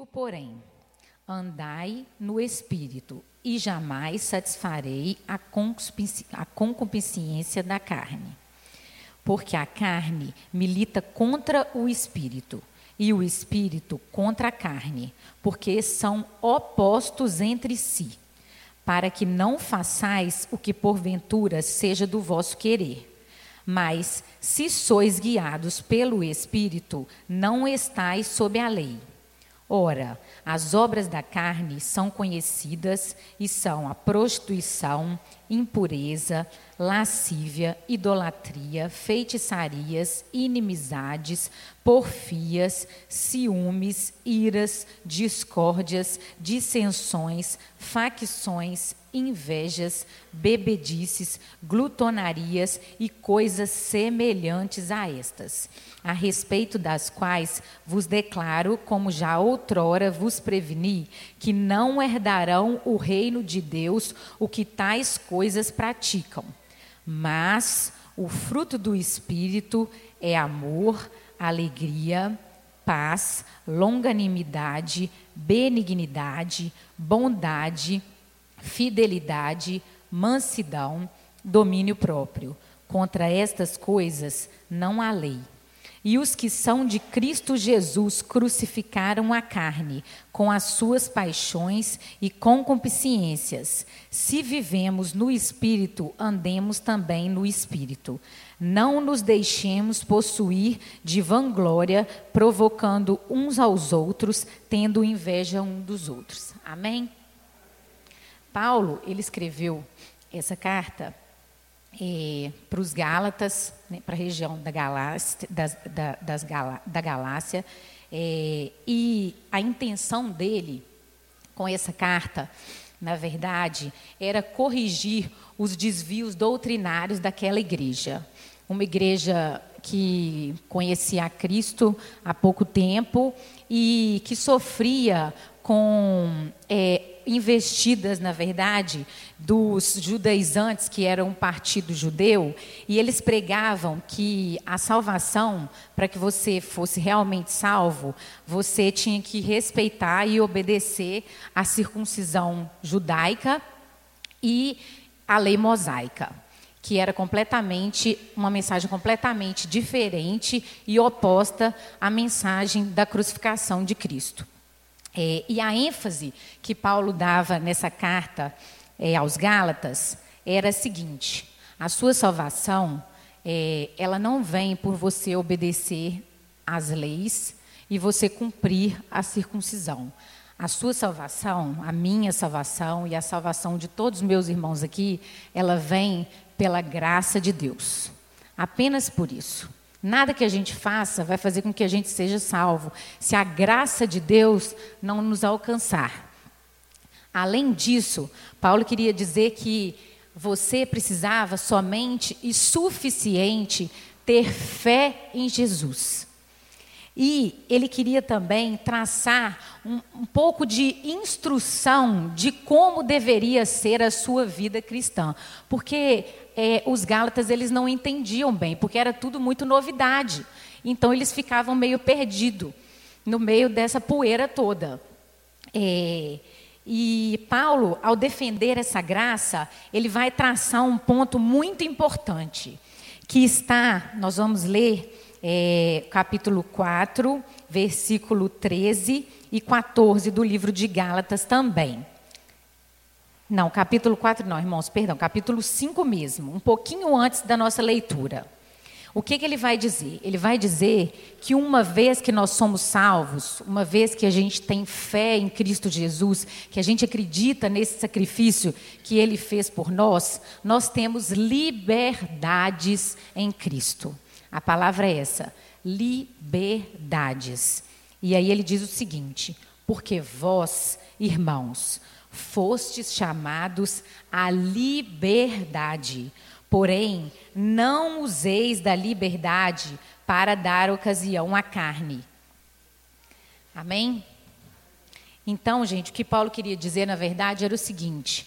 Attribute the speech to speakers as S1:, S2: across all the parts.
S1: Digo, porém, andai no espírito, e jamais satisfarei a concupiscência da carne. Porque a carne milita contra o espírito, e o espírito contra a carne, porque são opostos entre si, para que não façais o que porventura seja do vosso querer. Mas, se sois guiados pelo Espírito, não estais sob a lei. Ora, as obras da carne são conhecidas e são a prostituição, impureza, lascívia, idolatria, feitiçarias, inimizades, porfias, ciúmes, iras, discórdias, dissensões, facções, invejas, bebedices, glutonarias e coisas semelhantes a estas, a respeito das quais vos declaro, como já outrora vos preveni, que não herdarão o reino de Deus o que tais coisas praticam. Mas o fruto do Espírito é amor, alegria, paz, longanimidade, benignidade, bondade, fidelidade, mansidão, domínio próprio. Contra estas coisas não há lei. E os que são de Cristo Jesus crucificaram a carne com as suas paixões e concupiscências. Se vivemos no Espírito, andemos também no Espírito. Não nos deixemos possuir de vanglória, provocando uns aos outros, tendo inveja um dos outros. Amém? Paulo, ele escreveu essa carta é, para os Gálatas, né, para a região da Galácia, das, da, das Galá, da Galácia é, e a intenção dele com essa carta, na verdade, era corrigir os desvios doutrinários daquela igreja. Uma igreja que conhecia a Cristo há pouco tempo e que sofria com é, investidas, na verdade, dos judaizantes, que eram um partido judeu, e eles pregavam que a salvação, para que você fosse realmente salvo, você tinha que respeitar e obedecer a circuncisão judaica e a lei mosaica que era completamente uma mensagem completamente diferente e oposta à mensagem da crucificação de Cristo. É, e a ênfase que Paulo dava nessa carta é, aos Gálatas era a seguinte: a sua salvação, é, ela não vem por você obedecer às leis e você cumprir a circuncisão. A sua salvação, a minha salvação e a salvação de todos os meus irmãos aqui, ela vem pela graça de Deus. Apenas por isso. Nada que a gente faça vai fazer com que a gente seja salvo, se a graça de Deus não nos alcançar. Além disso, Paulo queria dizer que você precisava somente e suficiente ter fé em Jesus. E ele queria também traçar um, um, pouco de instrução de como deveria ser a sua vida cristã. Porque é, os Gálatas eles não entendiam bem, porque era tudo muito novidade. Então eles ficavam meio perdidos no meio dessa poeira toda. É, e Paulo, ao defender essa graça, ele vai traçar um ponto muito importante, que está, nós vamos ler é, capítulo 4, versículo 13 e 14 do livro de Gálatas também. Não, capítulo 4 não, irmãos, perdão, capítulo 5 mesmo, um pouquinho antes da nossa leitura. O que, que, ele vai dizer? Ele vai dizer que uma vez que nós somos salvos, uma vez que a gente tem fé em Cristo Jesus, que a gente acredita nesse sacrifício que ele fez por nós, nós temos liberdades em Cristo. A palavra é essa: liberdades. E aí ele diz o seguinte: porque vós, irmãos, fostes chamados à liberdade. Porém, não useis da liberdade para dar ocasião à carne. Amém? Então, gente, o que Paulo queria dizer, na verdade, era o seguinte: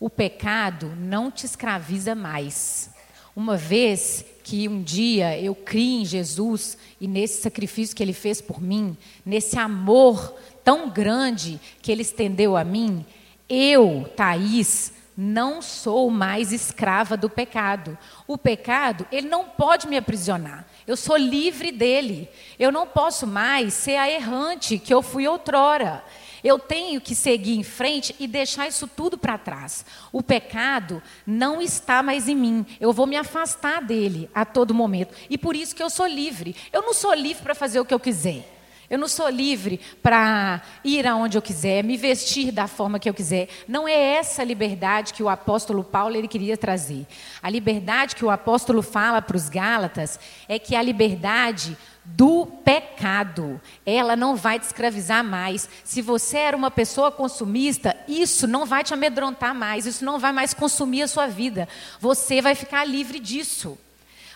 S1: o pecado não te escraviza mais. Uma vez que um dia eu criei em Jesus e nesse sacrifício que ele fez por mim, nesse amor tão grande que ele estendeu a mim, eu, Thaís, não sou mais escrava do pecado. O pecado, ele não pode me aprisionar. Eu sou livre dele. Eu não posso mais ser a errante que eu fui outrora. Eu tenho que seguir em frente e deixar isso tudo para trás. O pecado não está mais em mim. Eu vou me afastar dele a todo momento. E por isso que eu sou livre. Eu não sou livre para fazer o que eu quiser. Eu não sou livre para ir aonde eu quiser, me vestir da forma que eu quiser. Não é essa liberdade que o apóstolo Paulo ele queria trazer. A liberdade que o apóstolo fala para os Gálatas é que a liberdade do pecado. Ela não vai te escravizar mais. Se você era uma pessoa consumista, isso não vai te amedrontar mais, isso não vai mais consumir a sua vida. Você vai ficar livre disso.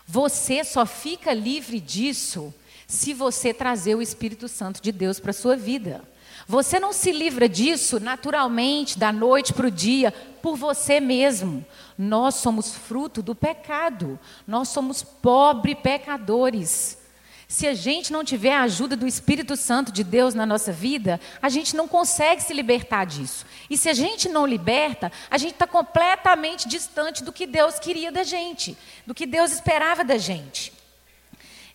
S1: Você só fica livre disso se você trazer o Espírito Santo de Deus para a sua vida. Você não se livra disso naturalmente, da noite para o dia, por você mesmo. Nós somos fruto do pecado. Nós somos pobres pecadores. Se a gente não tiver a ajuda do Espírito Santo de Deus na nossa vida, a gente não consegue se libertar disso. E se a gente não liberta, a gente está completamente distante do que Deus queria da gente, do que Deus esperava da gente.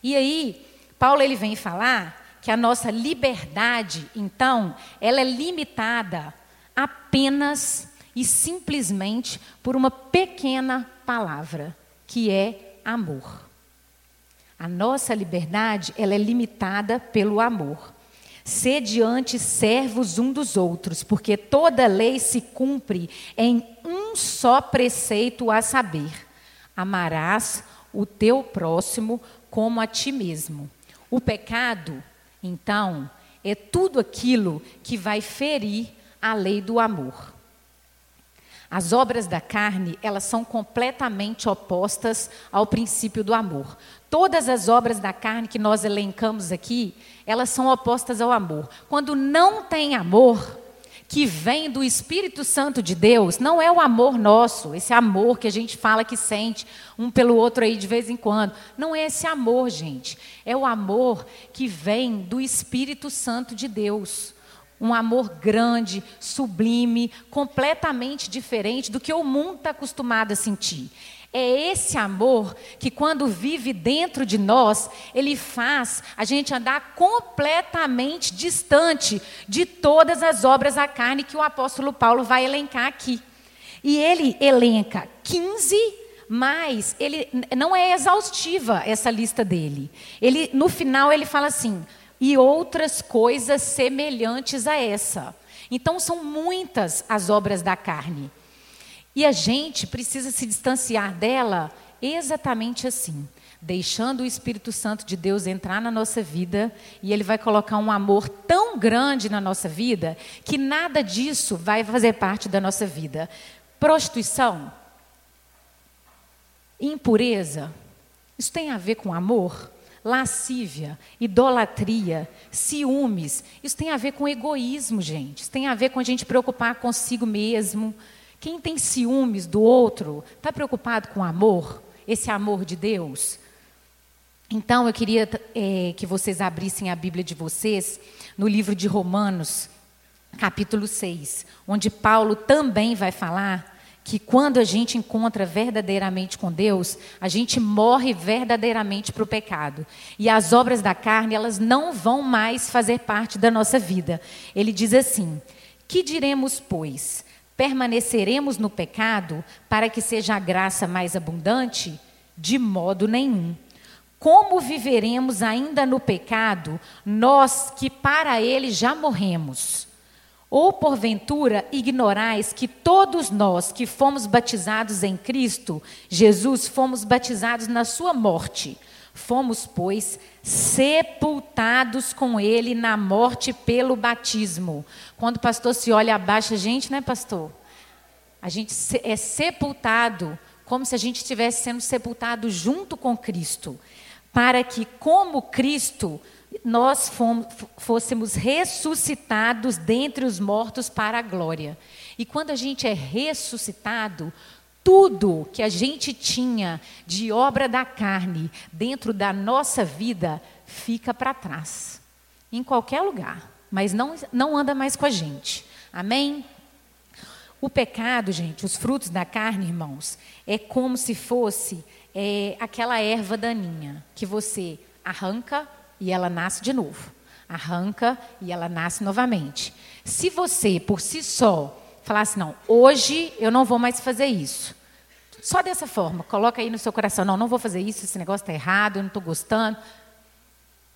S1: E aí, Paulo ele vem falar que a nossa liberdade, então, ela é limitada apenas e simplesmente por uma pequena palavra, que é amor. A nossa liberdade, ela é limitada pelo amor. Sede antes servos um dos outros, porque toda lei se cumpre em um só preceito a saber: amarás o teu próximo como a ti mesmo. O pecado, então, é tudo aquilo que vai ferir a lei do amor. As obras da carne, elas são completamente opostas ao princípio do amor. Todas as obras da carne que nós elencamos aqui, elas são opostas ao amor. Quando não tem amor, que vem do Espírito Santo de Deus, não é o amor nosso, esse amor que a gente fala que sente um pelo outro aí de vez em quando. Não é esse amor, gente. É o amor que vem do Espírito Santo de Deus. Um amor grande, sublime, completamente diferente do que o mundo está acostumado a sentir. É esse amor que, quando vive dentro de nós, ele faz a gente andar completamente distante de todas as obras da carne que o apóstolo Paulo vai elencar aqui. E ele elenca 15 mas ele não é exaustiva essa lista dele. Ele no final ele fala assim: e outras coisas semelhantes a essa. Então são muitas as obras da carne. E a gente precisa se distanciar dela exatamente assim, deixando o Espírito Santo de Deus entrar na nossa vida e ele vai colocar um amor tão grande na nossa vida que nada disso vai fazer parte da nossa vida. Prostituição, impureza, isso tem a ver com amor? Lascívia, idolatria, ciúmes. Isso tem a ver com egoísmo, gente. Isso tem a ver com a gente preocupar consigo mesmo. Quem tem ciúmes do outro, está preocupado com amor, esse amor de Deus? Então, eu queria é, que vocês abrissem a Bíblia de vocês no livro de Romanos, capítulo 6, onde Paulo também vai falar que quando a gente encontra verdadeiramente com Deus, a gente morre verdadeiramente para o pecado. E as obras da carne, elas não vão mais fazer parte da nossa vida. Ele diz assim: Que diremos, pois? Permaneceremos no pecado para que seja a graça mais abundante? De modo nenhum. Como viveremos ainda no pecado, nós que para ele já morremos? Ou porventura ignorais que todos nós que fomos batizados em Cristo, Jesus, fomos batizados na sua morte. Fomos, pois, sepultados com ele na morte pelo batismo. Quando o pastor se olha abaixo, a gente, né, pastor? A gente é sepultado como se a gente estivesse sendo sepultado junto com Cristo, para que, como Cristo nós fomos, fôssemos ressuscitados dentre os mortos para a glória. E quando a gente é ressuscitado, tudo que a gente tinha de obra da carne dentro da nossa vida fica para trás. Em qualquer lugar. Mas não, não anda mais com a gente. Amém? O pecado, gente, os frutos da carne, irmãos, é como se fosse é, aquela erva daninha que você arranca e ela nasce de novo. Arranca e ela nasce novamente. Se você, por si só, falasse, não, hoje eu não vou mais fazer isso. Só dessa forma, coloca aí no seu coração, não, não vou fazer isso, esse negócio está errado, eu não estou gostando.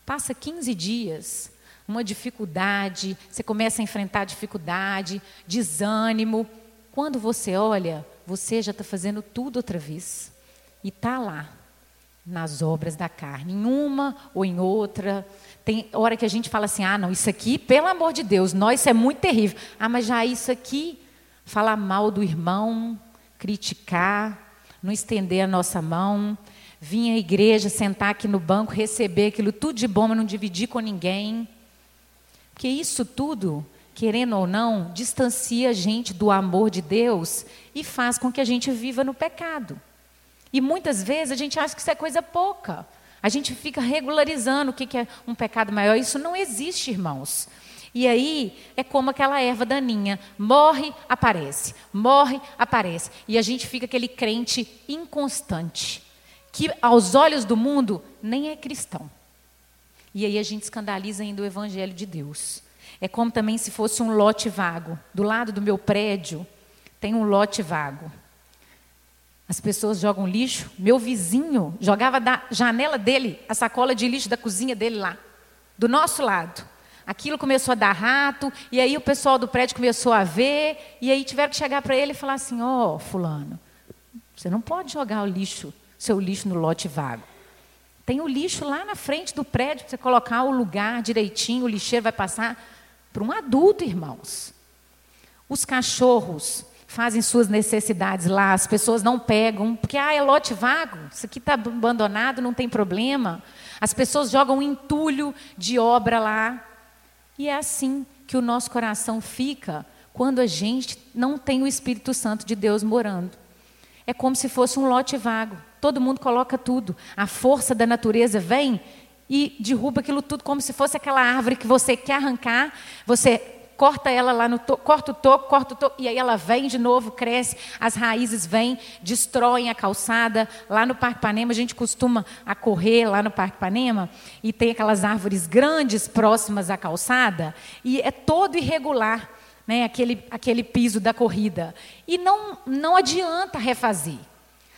S1: Passa 15 dias, uma dificuldade, você começa a enfrentar dificuldade, desânimo. Quando você olha, você já está fazendo tudo outra vez. E está lá, nas obras da carne, em uma ou em outra. Tem hora que a gente fala assim: ah, não, isso aqui, pelo amor de Deus, nós, isso é muito terrível. Ah, mas já isso aqui, falar mal do irmão, criticar, não estender a nossa mão, vir à igreja, sentar aqui no banco, receber aquilo tudo de bom, mas não dividir com ninguém. Porque isso tudo, querendo ou não, distancia a gente do amor de Deus e faz com que a gente viva no pecado. E muitas vezes a gente acha que isso é coisa pouca. A gente fica regularizando o que é um pecado maior. Isso não existe, irmãos. E aí é como aquela erva daninha: morre, aparece, morre, aparece. E a gente fica aquele crente inconstante, que aos olhos do mundo nem é cristão. E aí a gente escandaliza ainda o evangelho de Deus. É como também se fosse um lote vago. Do lado do meu prédio tem um lote vago. As pessoas jogam lixo. Meu vizinho jogava da janela dele a sacola de lixo da cozinha dele lá, do nosso lado. Aquilo começou a dar rato, e aí o pessoal do prédio começou a ver, e aí tiveram que chegar para ele e falar assim: Ó, oh, Fulano, você não pode jogar o lixo, seu lixo no lote vago. Tem o lixo lá na frente do prédio para você colocar o lugar direitinho, o lixeiro vai passar para um adulto, irmãos. Os cachorros fazem suas necessidades lá, as pessoas não pegam, porque ah, é lote vago, isso aqui está abandonado, não tem problema. As pessoas jogam entulho de obra lá. E é assim que o nosso coração fica quando a gente não tem o Espírito Santo de Deus morando. É como se fosse um lote vago. Todo mundo coloca tudo. A força da natureza vem e derruba aquilo tudo como se fosse aquela árvore que você quer arrancar, você corta ela lá no toco, corta o toco, corta o toco, e aí ela vem de novo, cresce, as raízes vêm, destroem a calçada. Lá no Parque Panema, a gente costuma a correr lá no Parque Panema, e tem aquelas árvores grandes próximas à calçada, e é todo irregular. Né, aquele, aquele piso da corrida. E não, não adianta refazer.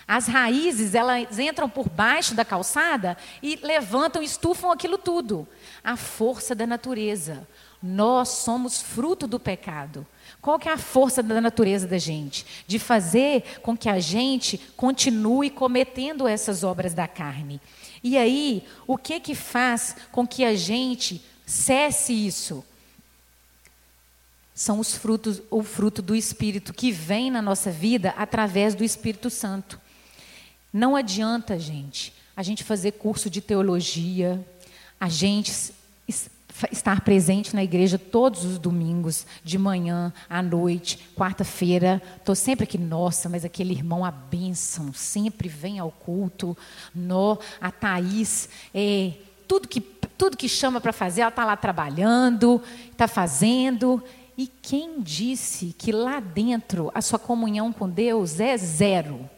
S1: As raízes, elas entram por baixo da calçada e levantam, estufam aquilo tudo. A força da natureza. Nós somos fruto do pecado. Qual que é a força da natureza da gente? De fazer com que a gente continue cometendo essas obras da carne. E aí, o que que faz com que a gente cesse isso? São os frutos, o fruto do Espírito que vem na nossa vida através do Espírito Santo. Não adianta, gente, a gente fazer curso de teologia, a gente estar presente na igreja todos os domingos, de manhã, à noite, quarta-feira. Estou sempre aqui, nossa, mas aquele irmão, a bênção, sempre vem ao culto. No, a Thaís, é, tudo, que, tudo que chama para fazer, ela está lá trabalhando, está fazendo. E quem disse que lá dentro a sua comunhão com Deus é zero?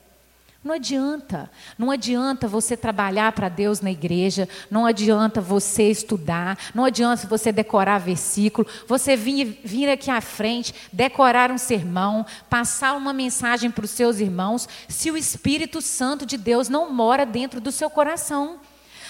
S1: Não adianta. Não adianta você trabalhar para Deus na igreja, não adianta você estudar, não adianta você decorar versículo, você vir, vir aqui à frente, decorar um sermão, passar uma mensagem para os seus irmãos, se o Espírito Santo de Deus não mora dentro do seu coração.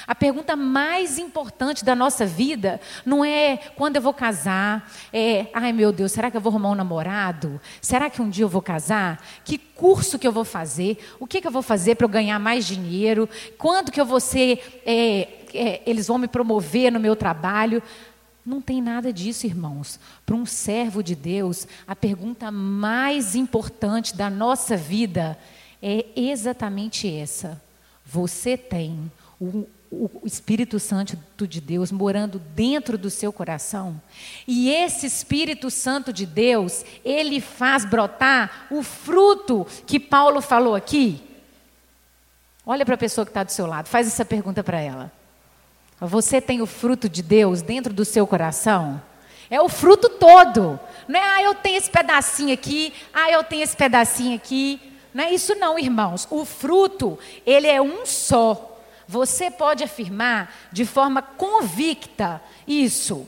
S1: A pergunta mais importante da nossa vida não é quando eu vou casar, é, ai meu Deus, será que eu vou arrumar um namorado? Será que um dia eu vou casar? Que curso que eu vou fazer? O que, que eu vou fazer para eu ganhar mais dinheiro? Quando que eu vou ser, é, é, eles vão me promover no meu trabalho? Não tem nada disso, irmãos. Para um servo de Deus, a pergunta mais importante da nossa vida é exatamente essa. Você tem o o Espírito Santo de Deus morando dentro do seu coração. E esse Espírito Santo de Deus, ele faz brotar o fruto que Paulo falou aqui. Olha para a pessoa que está do seu lado, faz essa pergunta para ela. Você tem o fruto de Deus dentro do seu coração? É o fruto todo. Não é, ah, eu tenho esse pedacinho aqui, ah, eu tenho esse pedacinho aqui. Não é isso não, irmãos. O fruto, ele é um só. Você pode afirmar de forma convicta isso.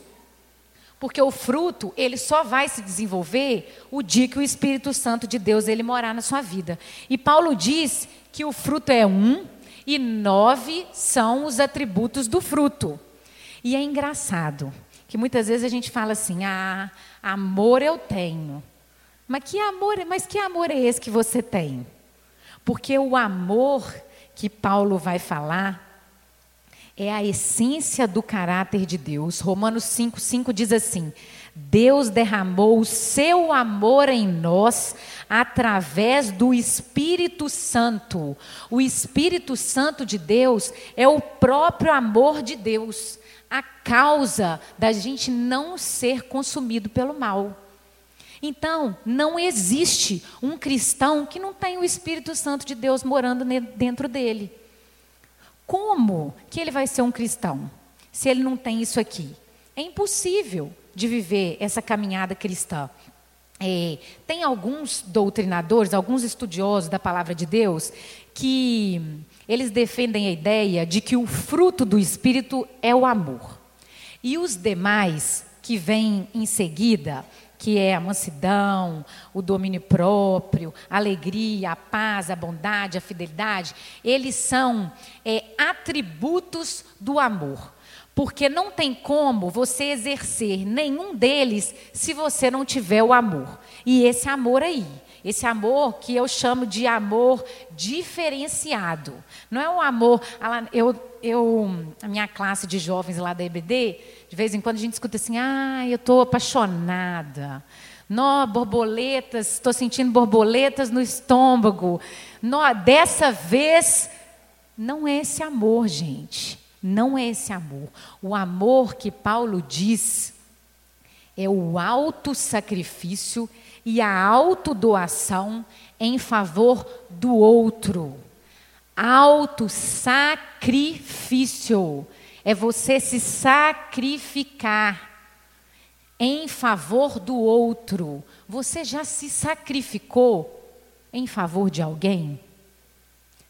S1: Porque o fruto, ele só vai se desenvolver o dia que o Espírito Santo de Deus ele morar na sua vida. E Paulo diz que o fruto é um e nove são os atributos do fruto. E é engraçado que muitas vezes a gente fala assim: "Ah, amor eu tenho". Mas que amor, mas que amor é esse que você tem? Porque o amor que Paulo vai falar é a essência do caráter de Deus. Romanos 5, 5 diz assim: Deus derramou o seu amor em nós através do Espírito Santo. O Espírito Santo de Deus é o próprio amor de Deus, a causa da gente não ser consumido pelo mal. Então, não existe um cristão que não tem o Espírito Santo de Deus morando dentro dele. Como que ele vai ser um cristão se ele não tem isso aqui? É impossível de viver essa caminhada cristã. É, tem alguns doutrinadores, alguns estudiosos da palavra de Deus, que eles defendem a ideia de que o fruto do Espírito é o amor. E os demais que vêm em seguida que é a mansidão, o domínio próprio, a alegria, a paz, a bondade, a fidelidade, eles são é, atributos do amor. Porque não tem como você exercer nenhum deles se você não tiver o amor. E esse amor aí, esse amor que eu chamo de amor diferenciado. Não é um amor. Eu, eu, a minha classe de jovens lá da EBD, de vez em quando a gente escuta assim: ah, eu estou apaixonada. Nó, borboletas, estou sentindo borboletas no estômago. Nó, dessa vez, não é esse amor, gente. Não é esse amor. O amor que Paulo diz é o alto sacrifício e a autodoação em favor do outro. Auto sacrifício é você se sacrificar em favor do outro. Você já se sacrificou em favor de alguém?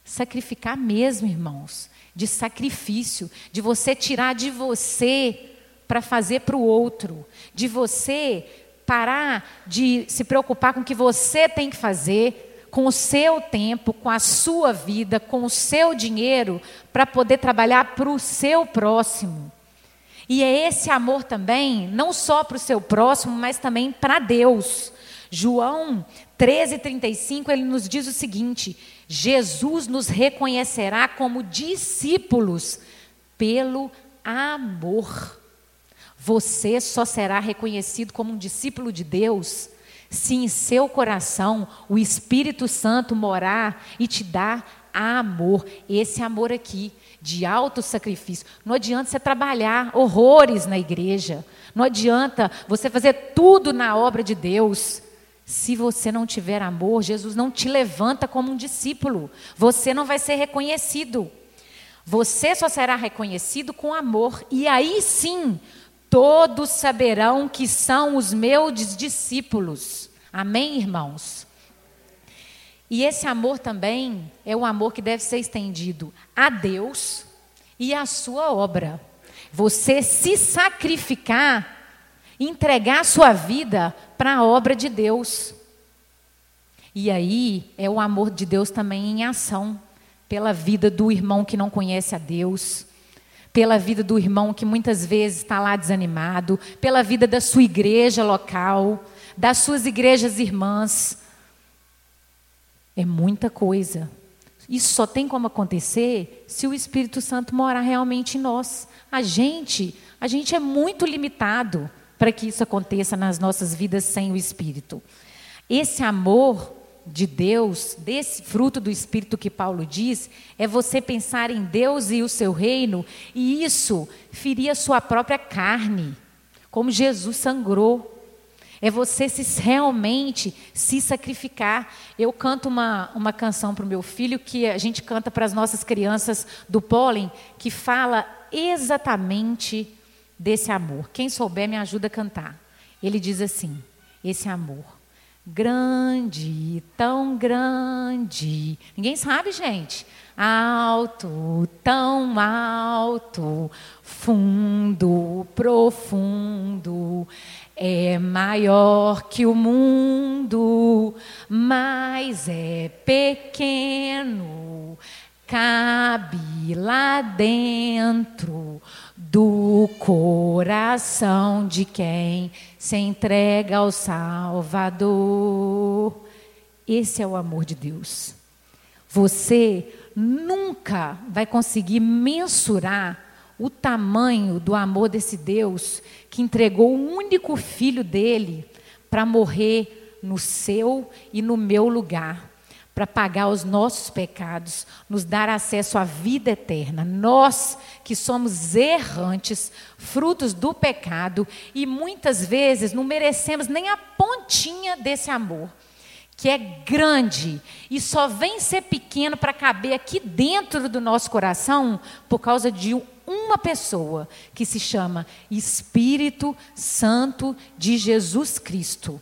S1: Sacrificar mesmo, irmãos, de sacrifício, de você tirar de você para fazer para o outro, de você parar de se preocupar com o que você tem que fazer, com o seu tempo, com a sua vida, com o seu dinheiro, para poder trabalhar para o seu próximo. E é esse amor também, não só para o seu próximo, mas também para Deus. João 13,35, ele nos diz o seguinte: Jesus nos reconhecerá como discípulos pelo amor. Você só será reconhecido como um discípulo de Deus se em seu coração o Espírito Santo morar e te dar amor. Esse amor aqui, de alto sacrifício. Não adianta você trabalhar horrores na igreja. Não adianta você fazer tudo na obra de Deus. Se você não tiver amor, Jesus não te levanta como um discípulo. Você não vai ser reconhecido. Você só será reconhecido com amor. E aí sim, Todos saberão que são os meus discípulos. Amém, irmãos? E esse amor também é um amor que deve ser estendido a Deus e à sua obra. Você se sacrificar, entregar a sua vida para a obra de Deus. E aí é o amor de Deus também em ação, pela vida do irmão que não conhece a Deus, pela vida do irmão que muitas vezes está lá desanimado, pela vida da sua igreja local, das suas igrejas irmãs. É muita coisa. Isso só tem como acontecer se o Espírito Santo morar realmente em nós. A gente, a gente é muito limitado para que isso aconteça nas nossas vidas sem o Espírito. Esse amor de Deus, desse fruto do Espírito que Paulo diz, é você pensar em Deus e o seu reino, e isso ferir a sua própria carne, como Jesus sangrou. É você se realmente se sacrificar. Eu canto uma, uma canção para o meu filho que a gente canta para as nossas crianças do pólen, que fala exatamente desse amor. Quem souber me ajuda a cantar. Ele diz assim: esse amor grande, tão grande. Ninguém sabe, gente. Alto, tão alto, fundo, profundo, é maior que o mundo, mas é pequeno, cabe lá dentro do coração de quem se entrega ao Salvador. Esse é o amor de Deus. Você nunca vai conseguir mensurar o tamanho do amor desse Deus que entregou o único filho dele para morrer no seu e no meu lugar para pagar os nossos pecados, nos dar acesso à vida eterna. Nós que somos errantes, frutos do pecado e muitas vezes não merecemos nem a pontinha desse amor, que é grande e só vem ser pequeno para caber aqui dentro do nosso coração por causa de uma pessoa que se chama Espírito Santo de Jesus Cristo.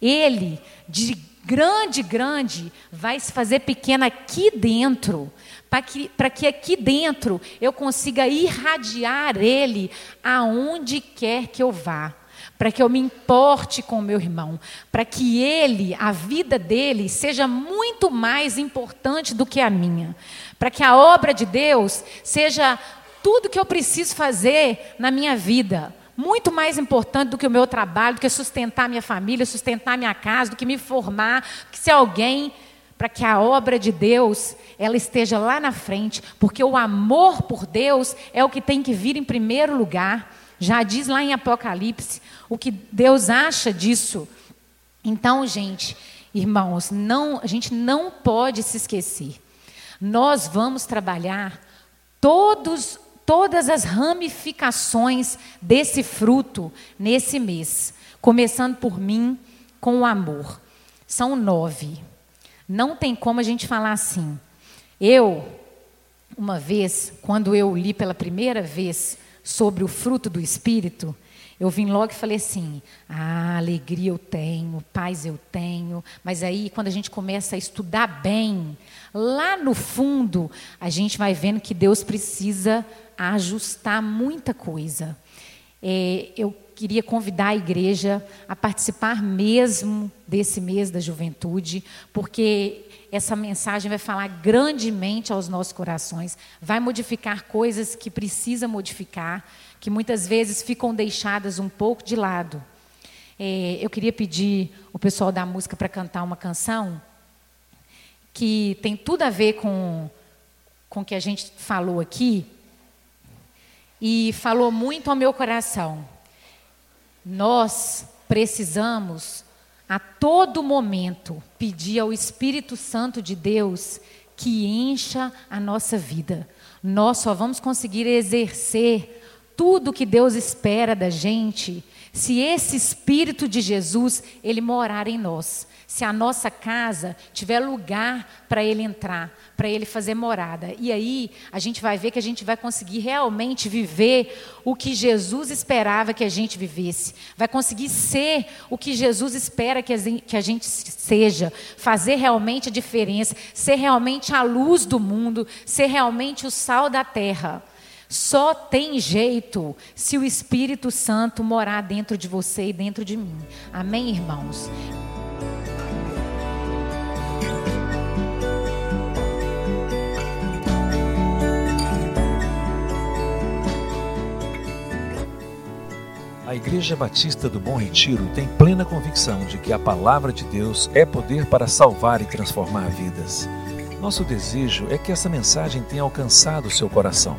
S1: Ele, de grande, grande, vai se fazer pequena aqui dentro, para que, que aqui dentro eu consiga irradiar Ele aonde quer que eu vá. Para que eu me importe com o meu irmão, para que ele, a vida dele, seja muito mais importante do que a minha, para que a obra de Deus seja tudo que eu preciso fazer na minha vida, muito mais importante do que o meu trabalho, do que sustentar minha família, sustentar minha casa, do que me formar, que ser alguém para que a obra de Deus ela esteja lá na frente, porque o amor por Deus é o que tem que vir em primeiro lugar. Já diz lá em Apocalipse o que Deus acha disso. Então, gente, irmãos, não, a gente não pode se esquecer. Nós vamos trabalhar todos todas as ramificações desse fruto nesse mês, começando por mim com o amor. São nove. Não tem como a gente falar assim. Eu, uma vez, quando eu li pela primeira vez sobre o fruto do Espírito, eu vim logo e falei assim: ah, alegria eu tenho, paz eu tenho, mas aí quando a gente começa a estudar bem, lá no fundo, a gente vai vendo que Deus precisa a ajustar muita coisa. É, eu queria convidar a igreja a participar mesmo desse mês da juventude, porque essa mensagem vai falar grandemente aos nossos corações, vai modificar coisas que precisa modificar, que muitas vezes ficam deixadas um pouco de lado. É, eu queria pedir o pessoal da música para cantar uma canção que tem tudo a ver com, com o que a gente falou aqui, e falou muito ao meu coração. Nós precisamos a todo momento pedir ao Espírito Santo de Deus que encha a nossa vida. Nós só vamos conseguir exercer tudo que Deus espera da gente se esse Espírito de Jesus ele morar em nós se a nossa casa tiver lugar para ele entrar, para ele fazer morada. E aí a gente vai ver que a gente vai conseguir realmente viver o que Jesus esperava que a gente vivesse. Vai conseguir ser o que Jesus espera que a gente seja. Fazer realmente a diferença. Ser realmente a luz do mundo. Ser realmente o sal da terra. Só tem jeito se o Espírito Santo morar dentro de você e dentro de mim. Amém, irmãos?
S2: A Igreja Batista do Bom Retiro tem plena convicção de que a palavra de Deus é poder para salvar e transformar vidas. Nosso desejo é que essa mensagem tenha alcançado seu coração.